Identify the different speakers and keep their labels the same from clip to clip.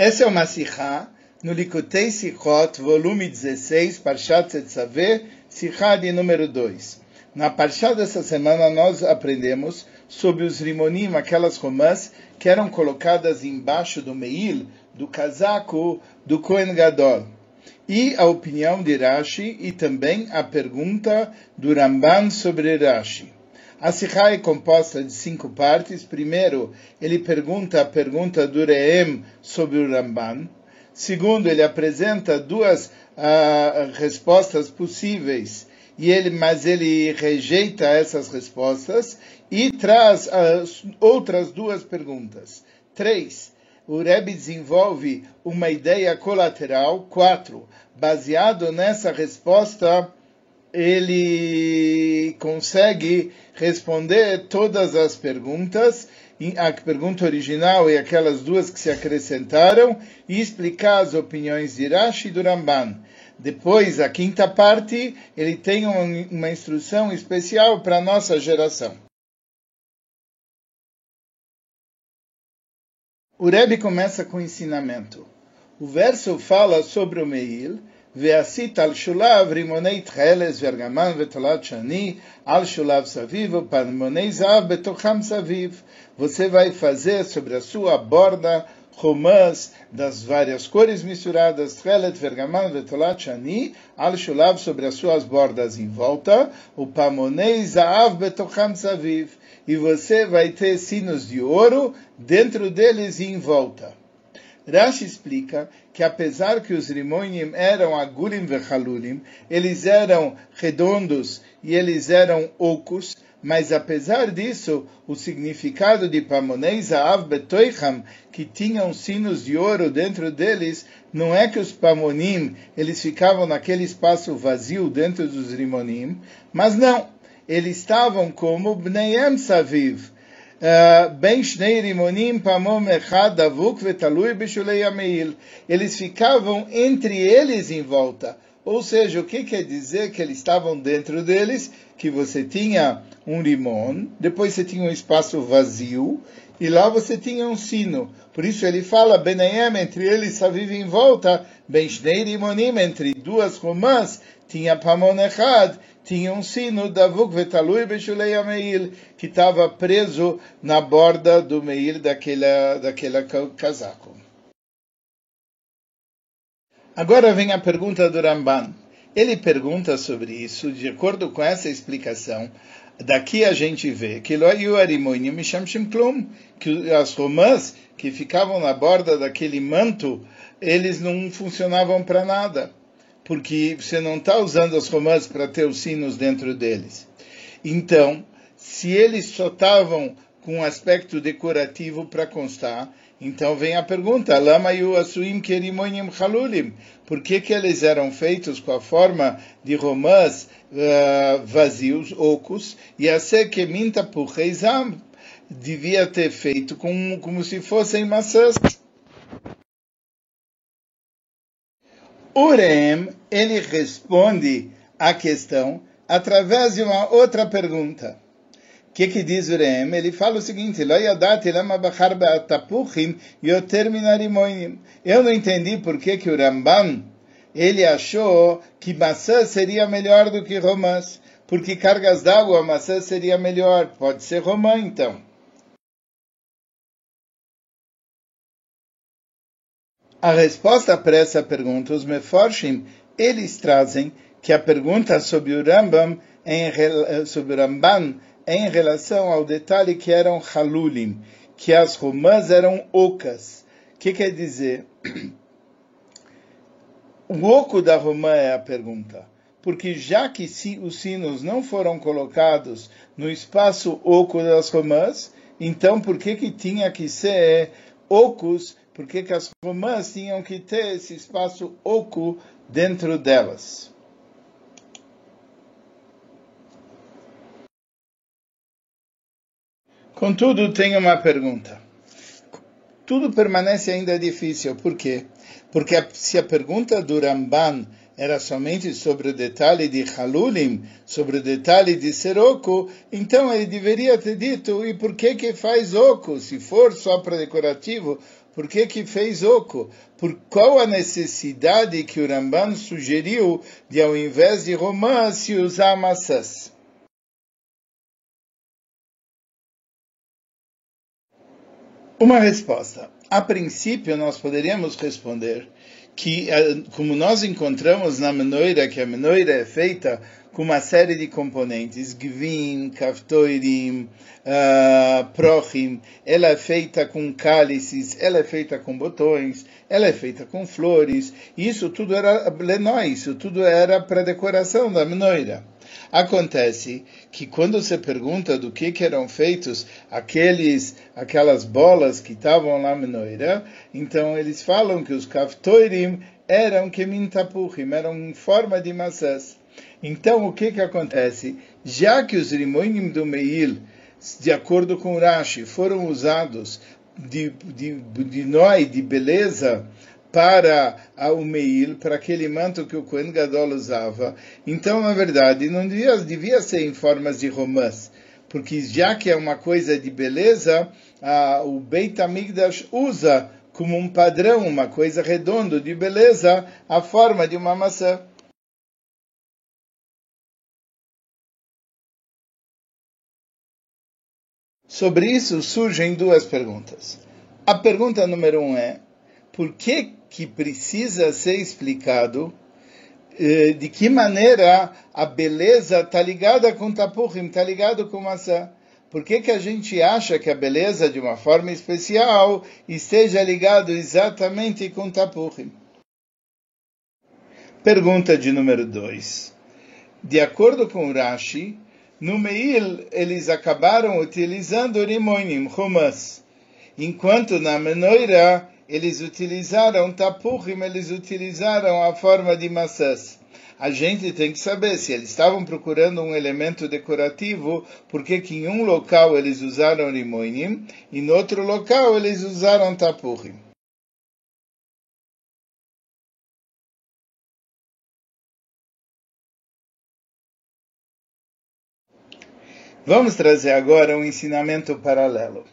Speaker 1: Essa é uma Sikha no Likutei Sichot, volume 16, Parshat Tetzaveh, Sikha de número 2. Na Parshat dessa semana nós aprendemos sobre os rimonim, aquelas romãs que eram colocadas embaixo do meil, do casaco do Kohen Gadol. E a opinião de Rashi e também a pergunta do Ramban sobre Rashi. A Sikha é composta de cinco partes. Primeiro, ele pergunta a pergunta do Reem sobre o Ramban. Segundo, ele apresenta duas uh, respostas possíveis, e ele, mas ele rejeita essas respostas e traz as outras duas perguntas. Três, o Rebbe desenvolve uma ideia colateral. Quatro, baseado nessa resposta, ele consegue responder todas as perguntas, a pergunta original e aquelas duas que se acrescentaram, e explicar as opiniões de Rashi e do Ramban. Depois, a quinta parte, ele tem uma, uma instrução especial para a nossa geração. O Rebbe começa com o ensinamento. O verso fala sobre o Meil, ועשית על שולב רימוני תכלס וארגמן ותולת שני, על שולב סביב ופנמוני זהב בתוכם סביב. Você vai fazer sobre a sua borda romãs das várias cores misturadas, tchelet, vergaman, vetolat, shani, al shulav sobre as suas bordas em volta, o pamonei zaav betocham saviv, e você vai ter sinos de ouro dentro deles e em volta. Rashi explica que apesar que os rimonim eram agulim vechalulim, eles eram redondos e eles eram ocos, mas apesar disso, o significado de Pamonei Zaav Betoicham, que tinham sinos de ouro dentro deles, não é que os Pamonim, eles ficavam naquele espaço vazio dentro dos Rimonim, mas não, eles estavam como Bneiam Saviv, Rimonim Ameil. Eles ficavam entre eles em volta. Ou seja, o que quer dizer que eles estavam dentro deles? Que você tinha um limão, depois você tinha um espaço vazio, e lá você tinha um sino. Por isso ele fala, Benayem, entre eles só vive em volta, Ben Shnei Rimonim, entre duas romãs, tinha Pamon Echad, tinha um sino da Vukvetalui Beshulei Ameil, que estava preso na borda do meir daquela, daquela casaco. Agora vem a pergunta do Ramban. Ele pergunta sobre isso, de acordo com essa explicação, daqui a gente vê que que as romãs que ficavam na borda daquele manto, eles não funcionavam para nada porque você não está usando as romãs para ter os sinos dentro deles. Então, se eles só estavam com um aspecto decorativo para constar, então vem a pergunta: Lama asuim kerimonim halulim? Por que, que eles eram feitos com a forma de romãs uh, vazios, ocos, e a que minta pureizam? Devia ter feito como, como se fossem maçãs. Urem, ele responde à questão através de uma outra pergunta. O que, que diz Urem? Ele fala o seguinte: Eu não entendi por que, que o Ramban ele achou que maçã seria melhor do que romãs, porque cargas d'água maçã seria melhor. Pode ser romã então. A resposta para essa pergunta, os Meforshim, eles trazem que a pergunta sobre o Rambam, sobre o Ramban, em relação ao detalhe que eram halulim, que as romãs eram ocas. O que quer dizer? O oco da romã é a pergunta. Porque já que os sinos não foram colocados no espaço oco das romãs, então por que, que tinha que ser ocos por que as romãs tinham que ter esse espaço oco dentro delas. Contudo, tenho uma pergunta. Tudo permanece ainda difícil. Por quê? Porque se a pergunta do Ramban era somente sobre o detalhe de Halulim, sobre o detalhe de ser oco, então ele deveria ter dito, e por que que faz oco? Se for só para decorativo, Por que, que fez oco? Por qual a necessidade que o Ramban sugeriu de, ao invés de romã, se usar maçãs? Uma resposta. A princípio, nós poderíamos responder que, eh, como nós encontramos na menoira, que a menoira é feita com uma série de componentes, gvin, kaftoirim, uh, prochim, ela é feita com cálices, ela é feita com botões, ela é feita com flores, isso tudo era lenó, isso tudo era para decoração da menoira. Acontece que quando você pergunta do que, que eram feitos aqueles, aquelas bolas que estavam lá menoira, então eles falam que os kaftoirim eram kemintapuchim, eram em forma de maçãs. Então, o que que acontece? Já que os rimonim do Meil, de acordo com Rashi, foram usados de, de, de noi, de beleza, para o Meil, para aquele manto que o Kohen Gadol usava. Então, na verdade, não devia, devia ser em formas de romãs, porque já que é uma coisa de beleza, a, o Beit HaMikdash usa como um padrão, uma coisa redonda de beleza, a forma de uma maçã. Sobre isso surgem duas perguntas. A pergunta número um é: por que, que precisa ser explicado eh, de que maneira a beleza está ligada com tapurim, está ligado com maçã? Por que, que a gente acha que a beleza, de uma forma especial, esteja ligado exatamente com tapurim? Pergunta de número 2. De acordo com Rashi, no Meil, eles acabaram utilizando rimonim, rumas, enquanto na Menoira, eles utilizaram tapurim, eles utilizaram a forma de maçãs. A gente tem que saber se eles estavam procurando um elemento decorativo, porque que em um local eles usaram rimonim, e em outro local eles usaram tapurim. Vamos trazer agora um ensinamento paralelo.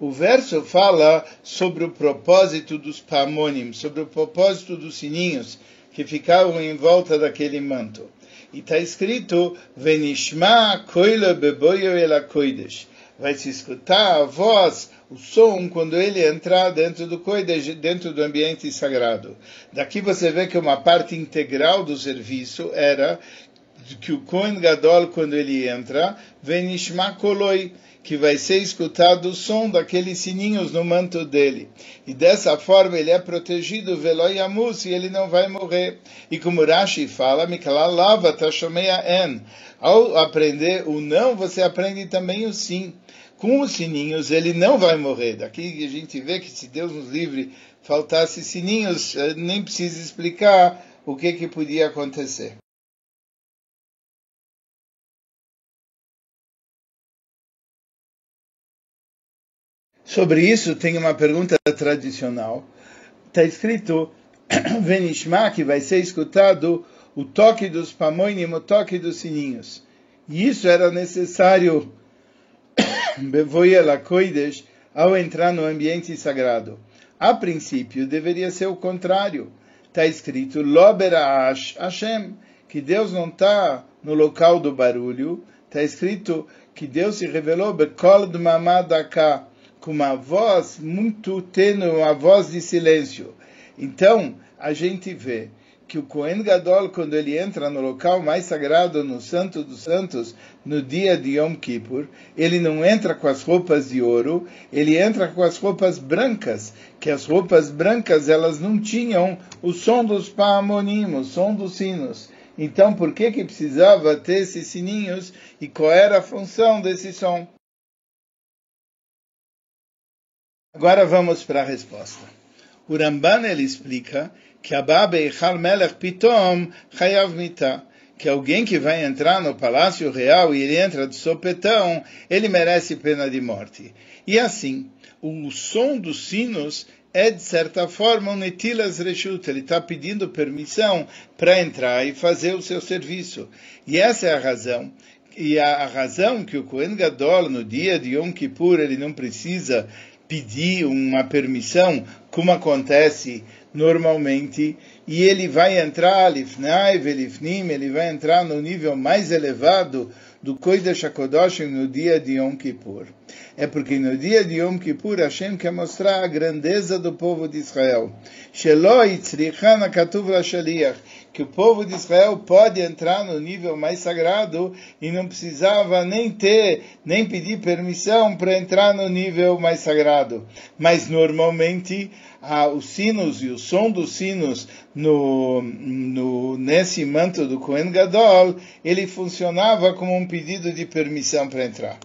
Speaker 1: O verso fala sobre o propósito dos pamonim, sobre o propósito dos sininhos que ficavam em volta daquele manto. E está escrito: Venishma koila beboyo elakoidesh. Vai se escutar a voz, o som, quando ele entrar dentro do koidesh, dentro do ambiente sagrado. Daqui você vê que uma parte integral do serviço era que o Kohen Gadol, quando ele entra, Venishma Koloi, que vai ser escutado o som daqueles sininhos no manto dele. E dessa forma ele é protegido, Veloyamus, e ele não vai morrer. E como Rashi fala, Mikalalava Tashomeya En. Ao aprender o não, você aprende também o sim. Com os sininhos ele não vai morrer. Daqui a gente vê que se Deus nos livre faltasse sininhos, eh, nem precisa explicar o que, que podia acontecer. Sobre isso tem uma pergunta tradicional. Está escrito Venishma, que vai ser escutado o toque dos pamoinim, o toque dos sininhos. E isso era necessário Koidesh ao entrar no ambiente sagrado. A princípio, deveria ser o contrário. Está escrito Loberaash Hashem, que Deus não está no local do barulho. Está escrito que Deus se revelou Bekol Dmamadaka, com uma voz muito tênue, uma voz de silêncio. Então, a gente vê que o Kohen Gadol, quando ele entra no local mais sagrado, no Santo dos Santos, no dia de Yom Kippur, ele não entra com as roupas de ouro, ele entra com as roupas brancas, que as roupas brancas elas não tinham o som dos paamonim, o som dos sinos. Então, por que que precisava ter esses sininhos e qual era a função desse som? Agora vamos para a resposta. O Ramban ele explica que Abba Eichal Melech Pitom Chayav Mitah, que alguém que vai entrar no palácio real e ele entra de sopetão, ele merece pena de morte. E assim, o som dos sinos é de certa forma um netilas reshut, ele está pedindo permissão para entrar e fazer o seu serviço. E essa é a razão e a, razão que o Kohen Gadol, no dia de Yom Kippur, ele não precisa pedir uma permissão como acontece normalmente, e ele vai entrar, ele vai entrar no nível mais elevado do Kodesh HaKodoshim no dia de Yom Kippur. É porque no dia de Yom Kippur Hashem quer mostrar a grandeza do povo de Israel. Que o povo de Israel pode entrar no nível mais sagrado e não precisava nem ter, nem pedir permissão para entrar no nível mais sagrado. Mas normalmente ah, os sinos e o som dos sinos no, no, nesse manto do Kohen Gadol, ele funcionava como um pedido de permissão para entrar.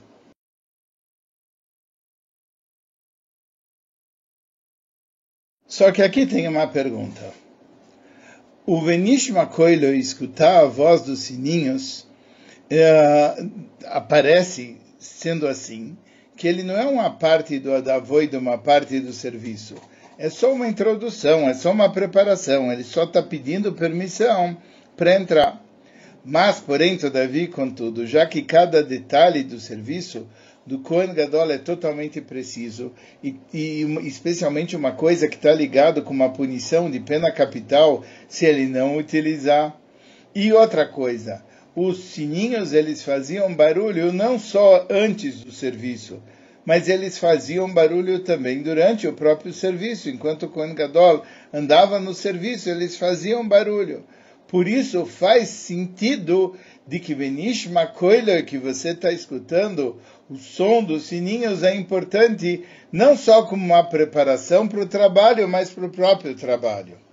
Speaker 1: Só que aqui tem uma pergunta. O Venishma Koilo escutar a voz dos sininhos uh, aparece sendo assim, que ele não é uma parte do Adavoid, uma parte do serviço é só uma introdução, é só uma preparação, ele só está pedindo permissão para entrar. Mas, porém, todavia, contudo, já que cada detalhe do serviço do Kohen Gadol é totalmente preciso, e, e especialmente uma coisa que está ligado com uma punição de pena capital se ele não utilizar. E outra coisa, os sininhos eles faziam barulho não só antes do serviço, mas eles faziam barulho também durante o próprio serviço. Enquanto o Kohen Gadol andava no serviço, eles faziam barulho. Por isso faz sentido de que Benish Makoiler, que você está escutando, o som dos sininhos é importante não só como uma preparação para o trabalho, mas para o próprio trabalho.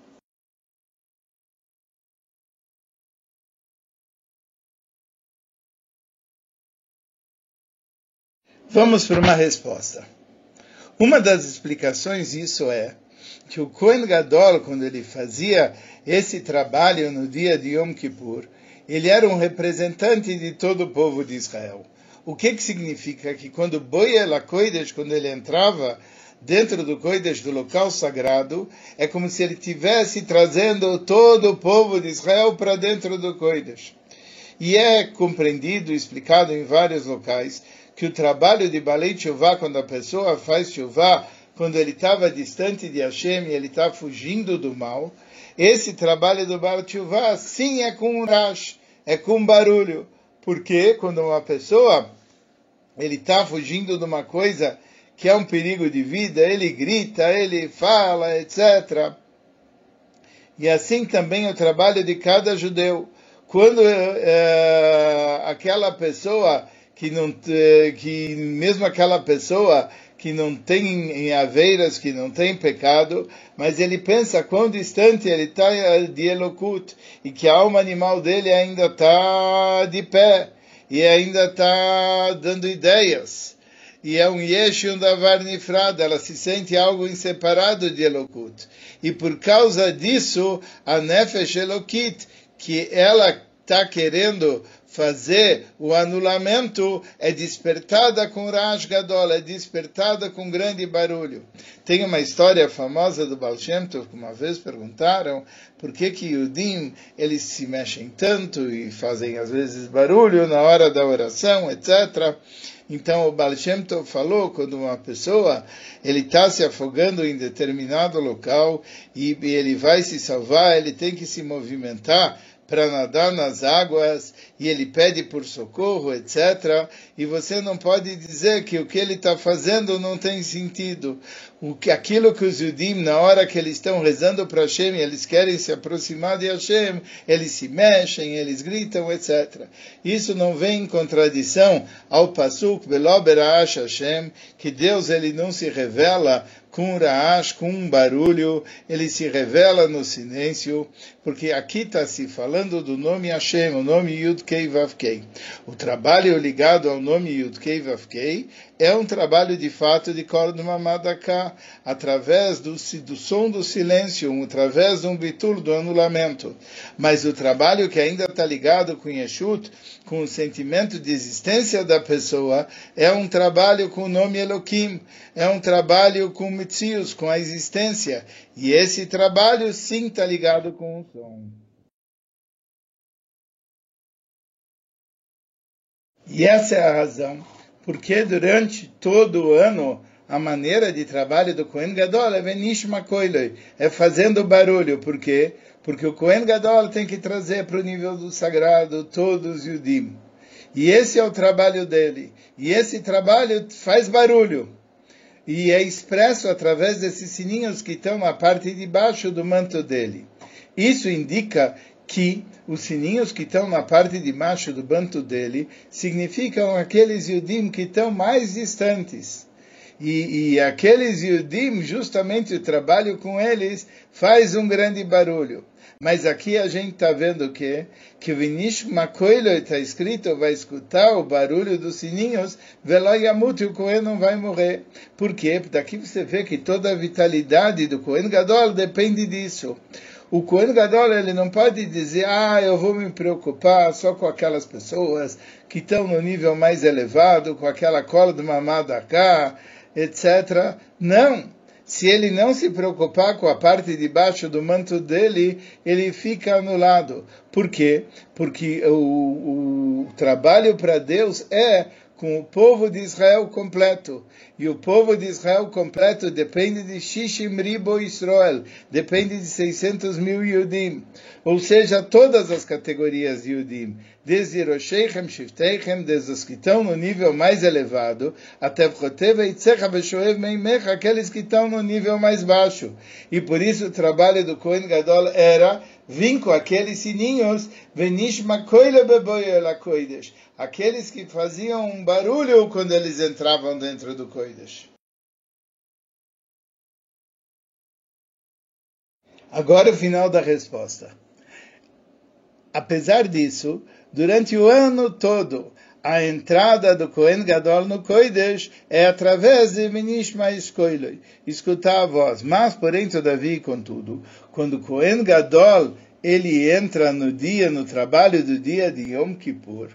Speaker 1: Vamos para uma resposta. Uma das explicações disso é que o Kohen Gadol, quando ele fazia esse trabalho no dia de Yom Kippur, ele era um representante de todo o povo de Israel. O que, que significa? Que quando Boiel Kodesh, quando ele entrava dentro do Kodesh, do local sagrado, é como se ele estivesse trazendo todo o povo de Israel para dentro do Kodesh. E é compreendido, explicado em vários locais, que o trabalho de Balei Tshuva, quando a pessoa faz Tshuva, quando ele estava distante de Hashem e ele está fugindo do mal, esse trabalho do Baal Tshuva, sim, é com um rash, é com barulho. Porque quando uma pessoa ele está fugindo de uma coisa que é um perigo de vida, ele grita, ele fala, etc. E assim também o trabalho de cada judeu. Quando é, aquela pessoa que não que mesmo aquela pessoa que não tem aveiras, que não tem pecado, mas ele pensa quão distante ele está de Elokut e que a alma animal dele ainda está de pé e ainda está dando ideias. E é um yesh um davar nifrad, ela se sente algo inseparado de Elokut. E por causa disso, a Nefesh Elokit, que ela está querendo fazer o anulamento é despertada com Raj Gadol, é despertada com grande barulho. Tem uma história famosa do Baal Shem Tov, que uma vez perguntaram por que que Yudim, eles se mexem tanto e fazem às vezes barulho na hora da oração, etc. Então o Baal Shem Tov falou quando uma pessoa ele está se afogando em determinado local e ele vai se salvar, ele tem que se movimentar para nadar nas águas e ele pede por socorro, etc. E você não pode dizer que o que ele está fazendo não tem sentido. O que, aquilo que os Yudim, na hora que eles estão rezando para Hashem, eles querem se aproximar de Hashem, eles se mexem, eles gritam, etc. Isso não vem em contradição ao Pasuk, Beloberash Hashem, que Deus ele não se revela com raash, com um barulho, ele se revela no silêncio, porque aqui está se falando do nome Hashem, o nome Yud Kei Vav Kei. O trabalho ligado ao nome Yud Kei Vav Kei é um trabalho de fato de Kol Mamadaká, através do, do som do silêncio, através de um bitur do anulamento. Mas o trabalho que ainda está ligado com Yeshut, com o sentimento de existência da pessoa, é um trabalho com o nome Elohim, é um trabalho com Mitzius, com a existência. E esse trabalho sim está ligado com o som. E essa é a razão porque durante todo o ano a maneira de trabalho do Kohen Gadol é Venishma é fazendo barulho. Por quê? Porque o Kohen Gadol tem que trazer para o nível do sagrado todos os Yudim. E esse é o trabalho dele. E esse trabalho faz barulho. E é expresso através desses sininhos que estão na parte de baixo do manto dele. Isso indica que os sininhos que estão na parte de baixo do manto dele significam aqueles Yudim que estão mais distantes. E, e, aqueles Yudim, justamente o trabalho com eles, faz um grande barulho. Mas aqui a gente está vendo o quê? Que o Vinish Makoilo está escrito, vai escutar o barulho dos sininhos, Veloyamut, e o Cohen não vai morrer. Por quê? Daqui você vê que toda a vitalidade do Cohen Gadol depende disso. O Cohen Gadol ele não pode dizer, ah, eu vou me preocupar só com aquelas pessoas que estão no nível mais elevado, com aquela cola de mamada cá, etc. Não se ele não se preocupar com a parte de baixo do manto dele, ele fica anulado. Por quê? Porque o, o trabalho para Deus é com o povo de Israel completo. E o povo de Israel completo depende de Shishim Ribo Israel, depende de 600 mil Yudim. Ou seja, todas as categorias de Yudim, desde Hirosheichem, Shifteichem, desde os que estão no nível mais elevado, até Vchoteva e Tzecha aqueles que estão no nível mais baixo. E por isso o trabalho do Kohen Gadol era vir com aqueles sininhos, Venishma Koile Beboyel Koidesh, aqueles que faziam um barulho quando eles entravam dentro do Koidesh. Agora o final da resposta. Apesar disso, durante o ano todo, a entrada do Kohen Gadol no Koidesh é através de Minishma Iskoiloi, escutar a voz. Mas, porém, todavia, contudo, quando o Kohen Gadol ele entra no dia, no trabalho do dia de Yom Kippur,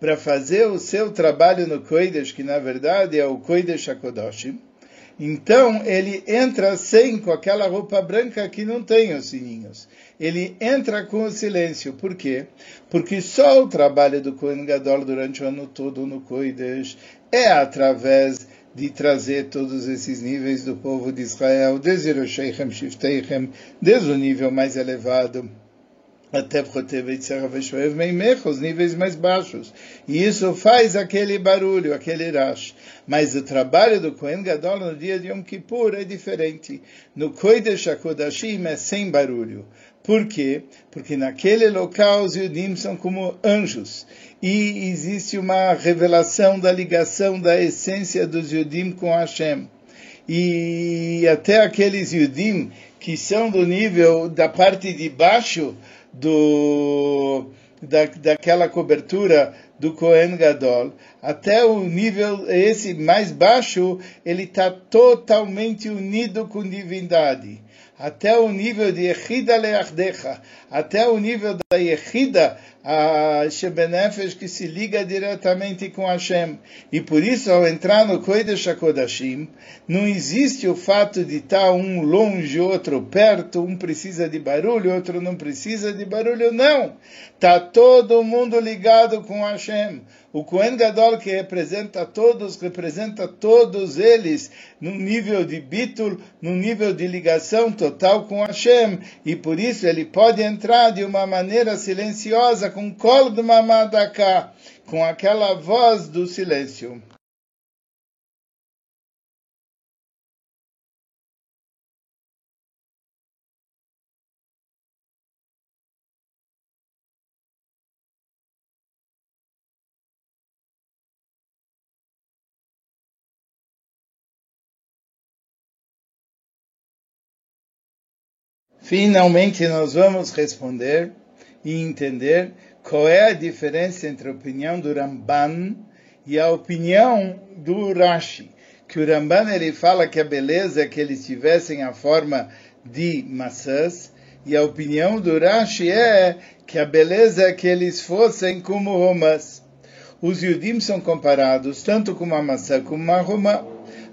Speaker 1: para fazer o seu trabalho no Koidesh, que na verdade é o Koidesh HaKodoshim, então ele entra sem com aquela roupa branca que não tem os sininhos. Ele entra com o silêncio. Por quê? Porque só o trabalho do Kohen Gadol durante o ano todo no Koidesh é através de trazer todos esses níveis do povo de Israel, desde Shifteichem, desde o nível mais elevado os níveis mais baixos. E isso faz aquele barulho, aquele rash. Mas o trabalho do Kohen Gadol no dia de Yom Kippur é diferente. No Kodesh HaKodashim é sem barulho. Por quê? Porque naquele local os Yudim são como anjos. E existe uma revelação da ligação da essência dos Yudim com Hashem. E até aqueles Yudim que são do nível da parte de baixo do, da, daquela cobertura do Kohen Gadol, até o nível esse mais baixo, ele está totalmente unido com divindade. Até o nível de Yechida Leachdecha, até o nível da Yechida, a Shebenefesh, que se liga diretamente com Hashem. E por isso, ao entrar no Kodesh HaKodashim, não existe o fato de estar um longe, outro perto, um precisa de barulho, outro não precisa de barulho, não. Está todo mundo ligado com Hashem. O Kohen Gadol que representa todos, representa todos eles num nível de bitul, num nível de ligação total com Hashem, e por isso ele pode entrar de uma maneira silenciosa, com colo de mamadaka, com aquela voz do silêncio. Finalmente, nós vamos responder e entender qual é a diferença entre a opinião do Ramban e a opinião do Rashi. Que o Ramban ele fala que a beleza é que eles tivessem a forma de maçãs, e a opinião do Rashi é que a beleza é que eles fossem como romãs. Os Yudim são comparados tanto com uma maçã como uma romã.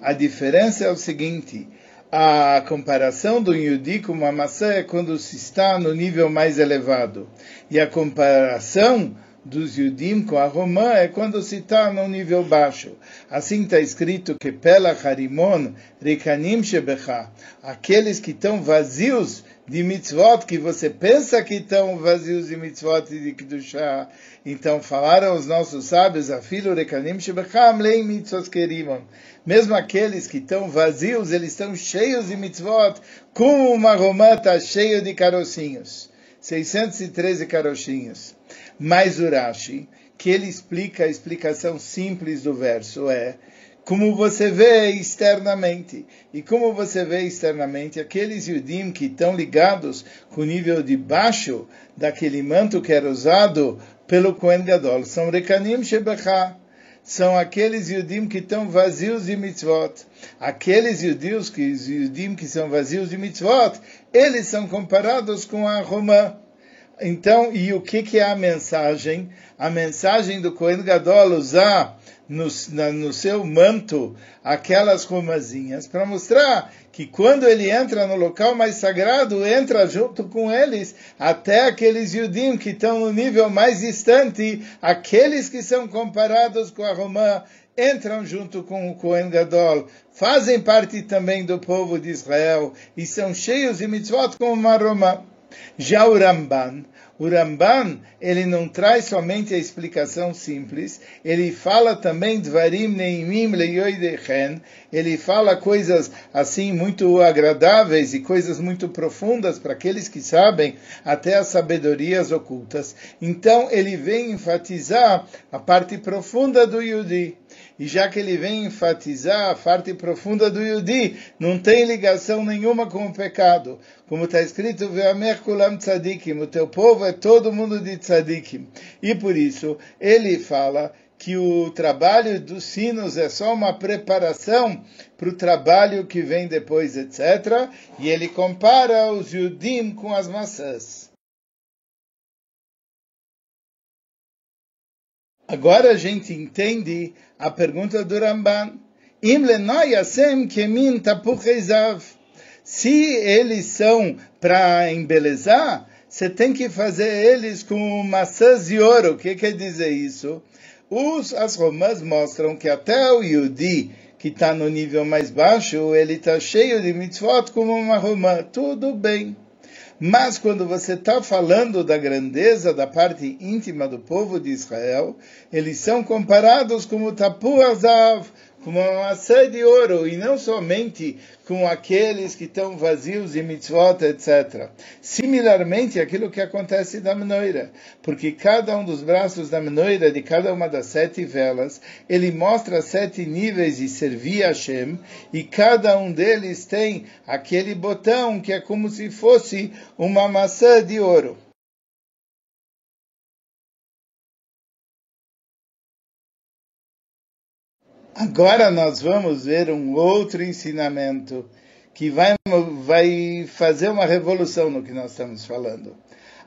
Speaker 1: A diferença é o seguinte: a comparação do Yudi com uma maçã é quando se está no nível mais elevado. E a comparação dos Yudim com a Romã é quando se está no nível baixo. Assim está escrito que pela Harimon Rekanim Shebecha, aqueles que estão vazios de mitzvot, que você pensa que estão vazios de mitzvot e de Kedushah. Então falaram os nossos sábios, Afilo Rekanim Shebecham Leim Mitzvot Kerimon. Mesmo aqueles que estão vazios, eles estão cheios de mitzvot, como uma romã está cheia de carocinhos. 613 carochinhos. Mas Urashi, que ele explica a explicação simples do verso é como você vê externamente. E como você vê externamente, aqueles Yudim que estão ligados com o nível de baixo daquele manto que era usado pelo Kohen Gadol, são Rekanim Shebecha. São aqueles Yudim que estão vazios de mitzvot. Aqueles Yudim que, Yudim que são vazios de mitzvot, eles são comparados com a Romã. Então, e o que, que é a mensagem? A mensagem do Kohen Gadol usar no, na, no seu manto aquelas romazinhas para mostrar que quando ele entra no local mais sagrado, entra junto com eles até aqueles Yudim que estão no nível mais distante, aqueles que são comparados com a Romã, entram junto com o Kohen Gadol, fazem parte também do povo de Israel e são cheios de mitzvot como uma Romã. Já o Ramban, o Ramban, ele não traz somente a explicação simples, ele fala também Dvarim Neimim Leyoidechen, ele fala coisas assim muito agradáveis e coisas muito profundas para aqueles que sabem até as sabedorias ocultas. Então ele vem enfatizar a parte profunda do Yudi. E já que ele vem enfatizar a parte profunda do Yudi, não tem ligação nenhuma com o pecado. Como está escrito, Kulam tzadikim, o teu povo é todo mundo de tzadikim. E por isso, ele fala que o trabalho dos sinos é só uma preparação para o trabalho que vem depois, etc. E ele compara os Yudim com as maçãs. Agora a gente entende a pergunta do Ramban. Se eles são para embelezar, você tem que fazer eles com maçãs de ouro. O que quer dizer isso? Os, as romãs mostram que até o Yudi, que está no nível mais baixo, ele está cheio de mitzvot como uma romã. Tudo bem. Mas quando você está falando da grandeza da parte íntima do povo de Israel, eles são comparados como tapu azav, como uma maçã de ouro, e não somente com aqueles que estão vazios de mitzvot, etc. Similarmente, aquilo que acontece da menoira, porque cada um dos braços da menoira, de cada uma das sete velas, ele mostra sete níveis de servir a Hashem, e cada um deles tem aquele botão que é como se fosse uma maçã de ouro. Agora nós vamos ver um outro ensinamento que vai, vai fazer uma revolução no que nós estamos falando.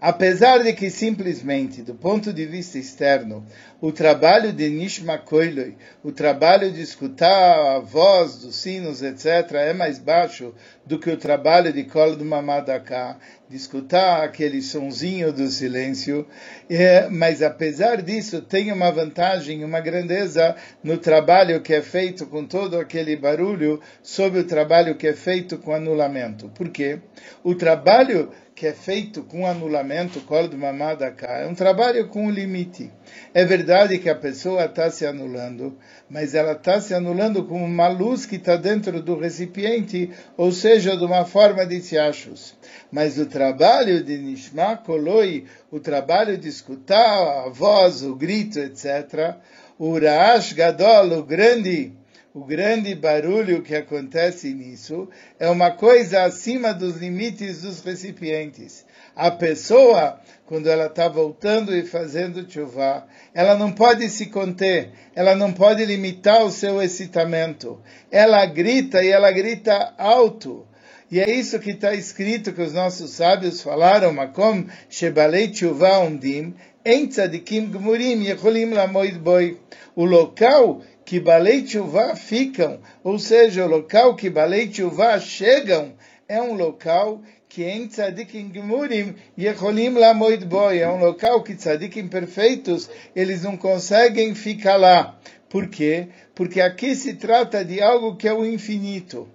Speaker 1: Apesar de que simplesmente, do ponto de vista externo, o trabalho de Nishma Koiloi, o trabalho de escutar a voz dos sinos, etc., é mais baixo do que o trabalho de Kol do Mamadaká, de escutar aquele sonzinho do silêncio, é, mas apesar disso tem uma vantagem, uma grandeza no trabalho que é feito com todo aquele barulho sobre o trabalho que é feito com anulamento. Por quê? O trabalho que é feito com anulamento, de mamada cá, é um trabalho com limite. É verdade que a pessoa está se anulando, mas ela está se anulando como uma luz que está dentro do recipiente, ou seja, de uma forma de tiachos. Mas o trabalho de Nishma Koloi, o trabalho de escutar a voz, o grito, etc., o Raash Gadol, o grande o grande barulho que acontece nisso é uma coisa acima dos limites dos recipientes. A pessoa, quando ela está voltando e fazendo chuva, ela não pode se conter, ela não pode limitar o seu excitamento. Ela grita e ela grita alto. E é isso que está escrito que os nossos sábios falaram, Makom Shebalei Tshuva Umdim, Em Tzadikim Gmurim Yecholim Lamoid Boi. O local que Balei Tshuva ficam, ou seja, o local que Balei Tshuva chegam, é um local que em tzadikim gemurim yecholim lamoid boi. É um local que tzadikim perfeitos, eles não conseguem ficar lá. Por quê? Porque aqui se trata de algo que é o infinito.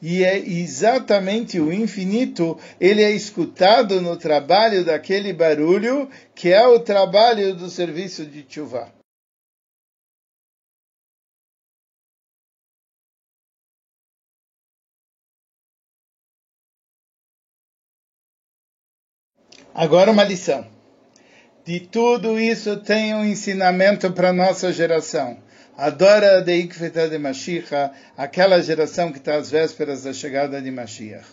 Speaker 1: E é exatamente o infinito, ele é escutado no trabalho daquele barulho, que é o trabalho do serviço de chuva. Agora uma lição. De tudo isso tem um ensinamento para nossa geração. Adora de Ikfeta de Mashiach, aquela geração que está às vésperas da chegada de Mashiach.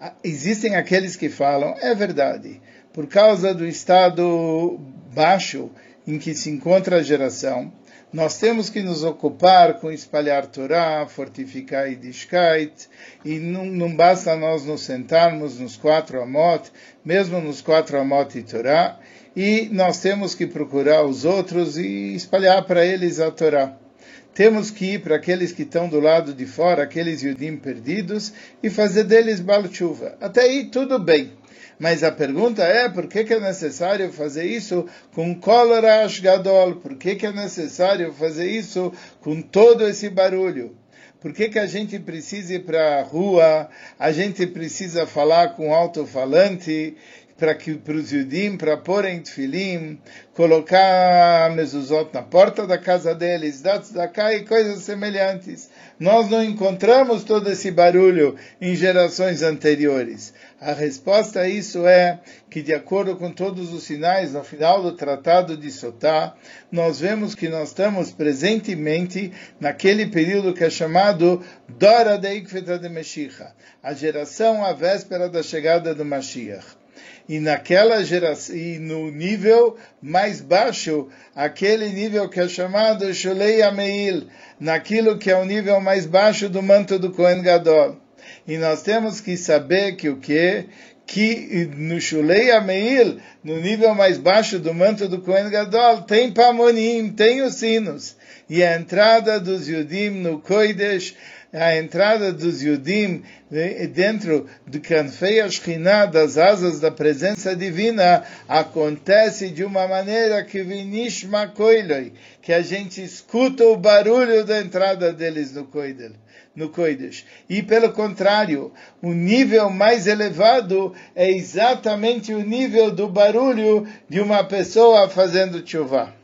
Speaker 1: Ah, existem aqueles que falam, é verdade, por causa do estado baixo em que se encontra a geração, nós temos que nos ocupar com espalhar Torá, fortificar Yiddishkeit, e não, não basta nós nos sentarmos nos quatro Amot, mesmo nos quatro Amot e Torá, e nós temos que procurar os outros e espalhar para eles a Torá. Temos que ir para aqueles que estão do lado de fora, aqueles Yudim perdidos, e fazer deles balchuva. Até aí tudo bem. Mas a pergunta é, por que, que é necessário fazer isso com Kolorash Gadol? Por que, que é necessário fazer isso com todo esse barulho? Por que, que a gente precisa ir para a rua? A gente precisa falar com alto-falante? Para que para os Yudim, para tefilim, colocar mezuzot na porta da casa deles, dar tzedakah e coisas semelhantes. Nós não encontramos todo esse barulho em gerações anteriores. A resposta a isso é que, de acordo com todos os sinais, no final do Tratado de Sotá, nós vemos que nós estamos presentemente naquele período que é chamado Dora de Ikfeta de Meshicha, a geração à véspera da chegada do Mashiach e naquela geração, e no nível mais baixo, aquele nível que é chamado Shulei Ameil, naquilo que é o nível mais baixo do manto do Kohen Gadol. E nós temos que saber que o que? Que no Shulei Ameil, no nível mais baixo do manto do Kohen Gadol, tem Pamonim, tem os sinos. E a entrada dos Yudim no Koidesh, a entrada dos Yudim dentro do Kanfei Ashkinah, das asas da presença divina, acontece de uma maneira que vinishma koiloi, que a gente escuta o barulho da entrada deles no Koidel no Kodesh. E pelo contrário, o nível mais elevado é exatamente o nível do barulho de uma pessoa fazendo chuva.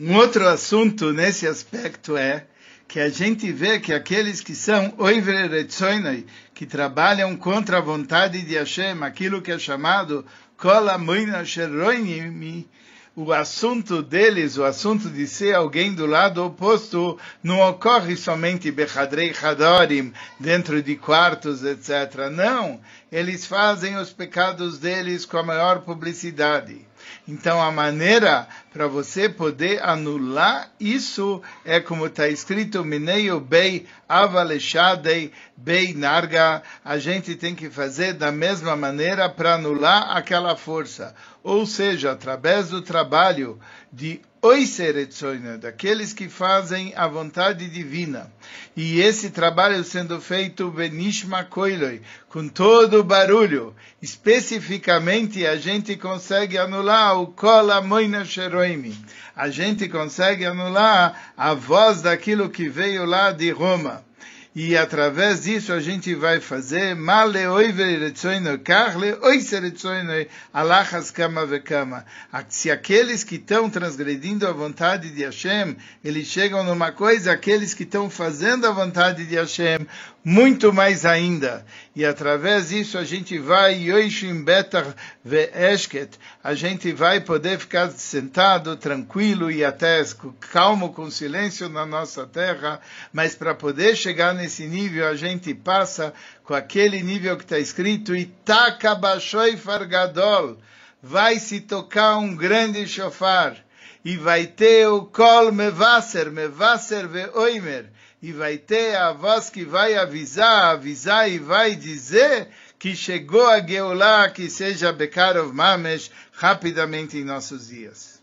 Speaker 1: Um outro assunto nesse aspecto é que a gente vê que aqueles que são oiveretzoinoi, que trabalham contra a vontade de Hashem, aquilo que é chamado kolamoina sheroinimi, o assunto deles, o assunto de ser alguém do lado oposto, não ocorre somente Bechadrei Hadorim, dentro de quartos, etc. Não, eles fazem os pecados deles com a maior publicidade. Então, a maneira para você poder anular isso é como está escrito, Mineio Bei Avaleshadei Bei Narga. A gente tem que fazer da mesma maneira para anular aquela força. Ou seja, através do trabalho de Oiseretzoina, daqueles que fazem a vontade divina. E esse trabalho sendo feito Benishma Koiloi, com todo o barulho. Especificamente, a gente consegue anular o Kola Moina A gente consegue anular a voz daquilo que veio lá de Roma e através disso a gente vai fazer. Se aqueles que estão transgredindo a vontade de Hashem, eles chegam numa coisa, aqueles que estão fazendo a vontade de Hashem, muito mais ainda. E através disso a gente vai, Yoishim Betar Ve'eshket, a gente vai poder ficar sentado, tranquilo e até calmo, com silêncio na nossa terra, mas para poder chegar nesse nível, a gente passa com aquele nível que está escrito, Itaka Bashoi Fargadol, vai se tocar um grande shofar, e vai ter o Kol Mevasser, Mevasser Ve'oimer, e vai ter a voz que vai avisar, avisar e vai dizer que chegou a Geulah, que seja Bekarov Mamesh, rapidamente em nossos dias.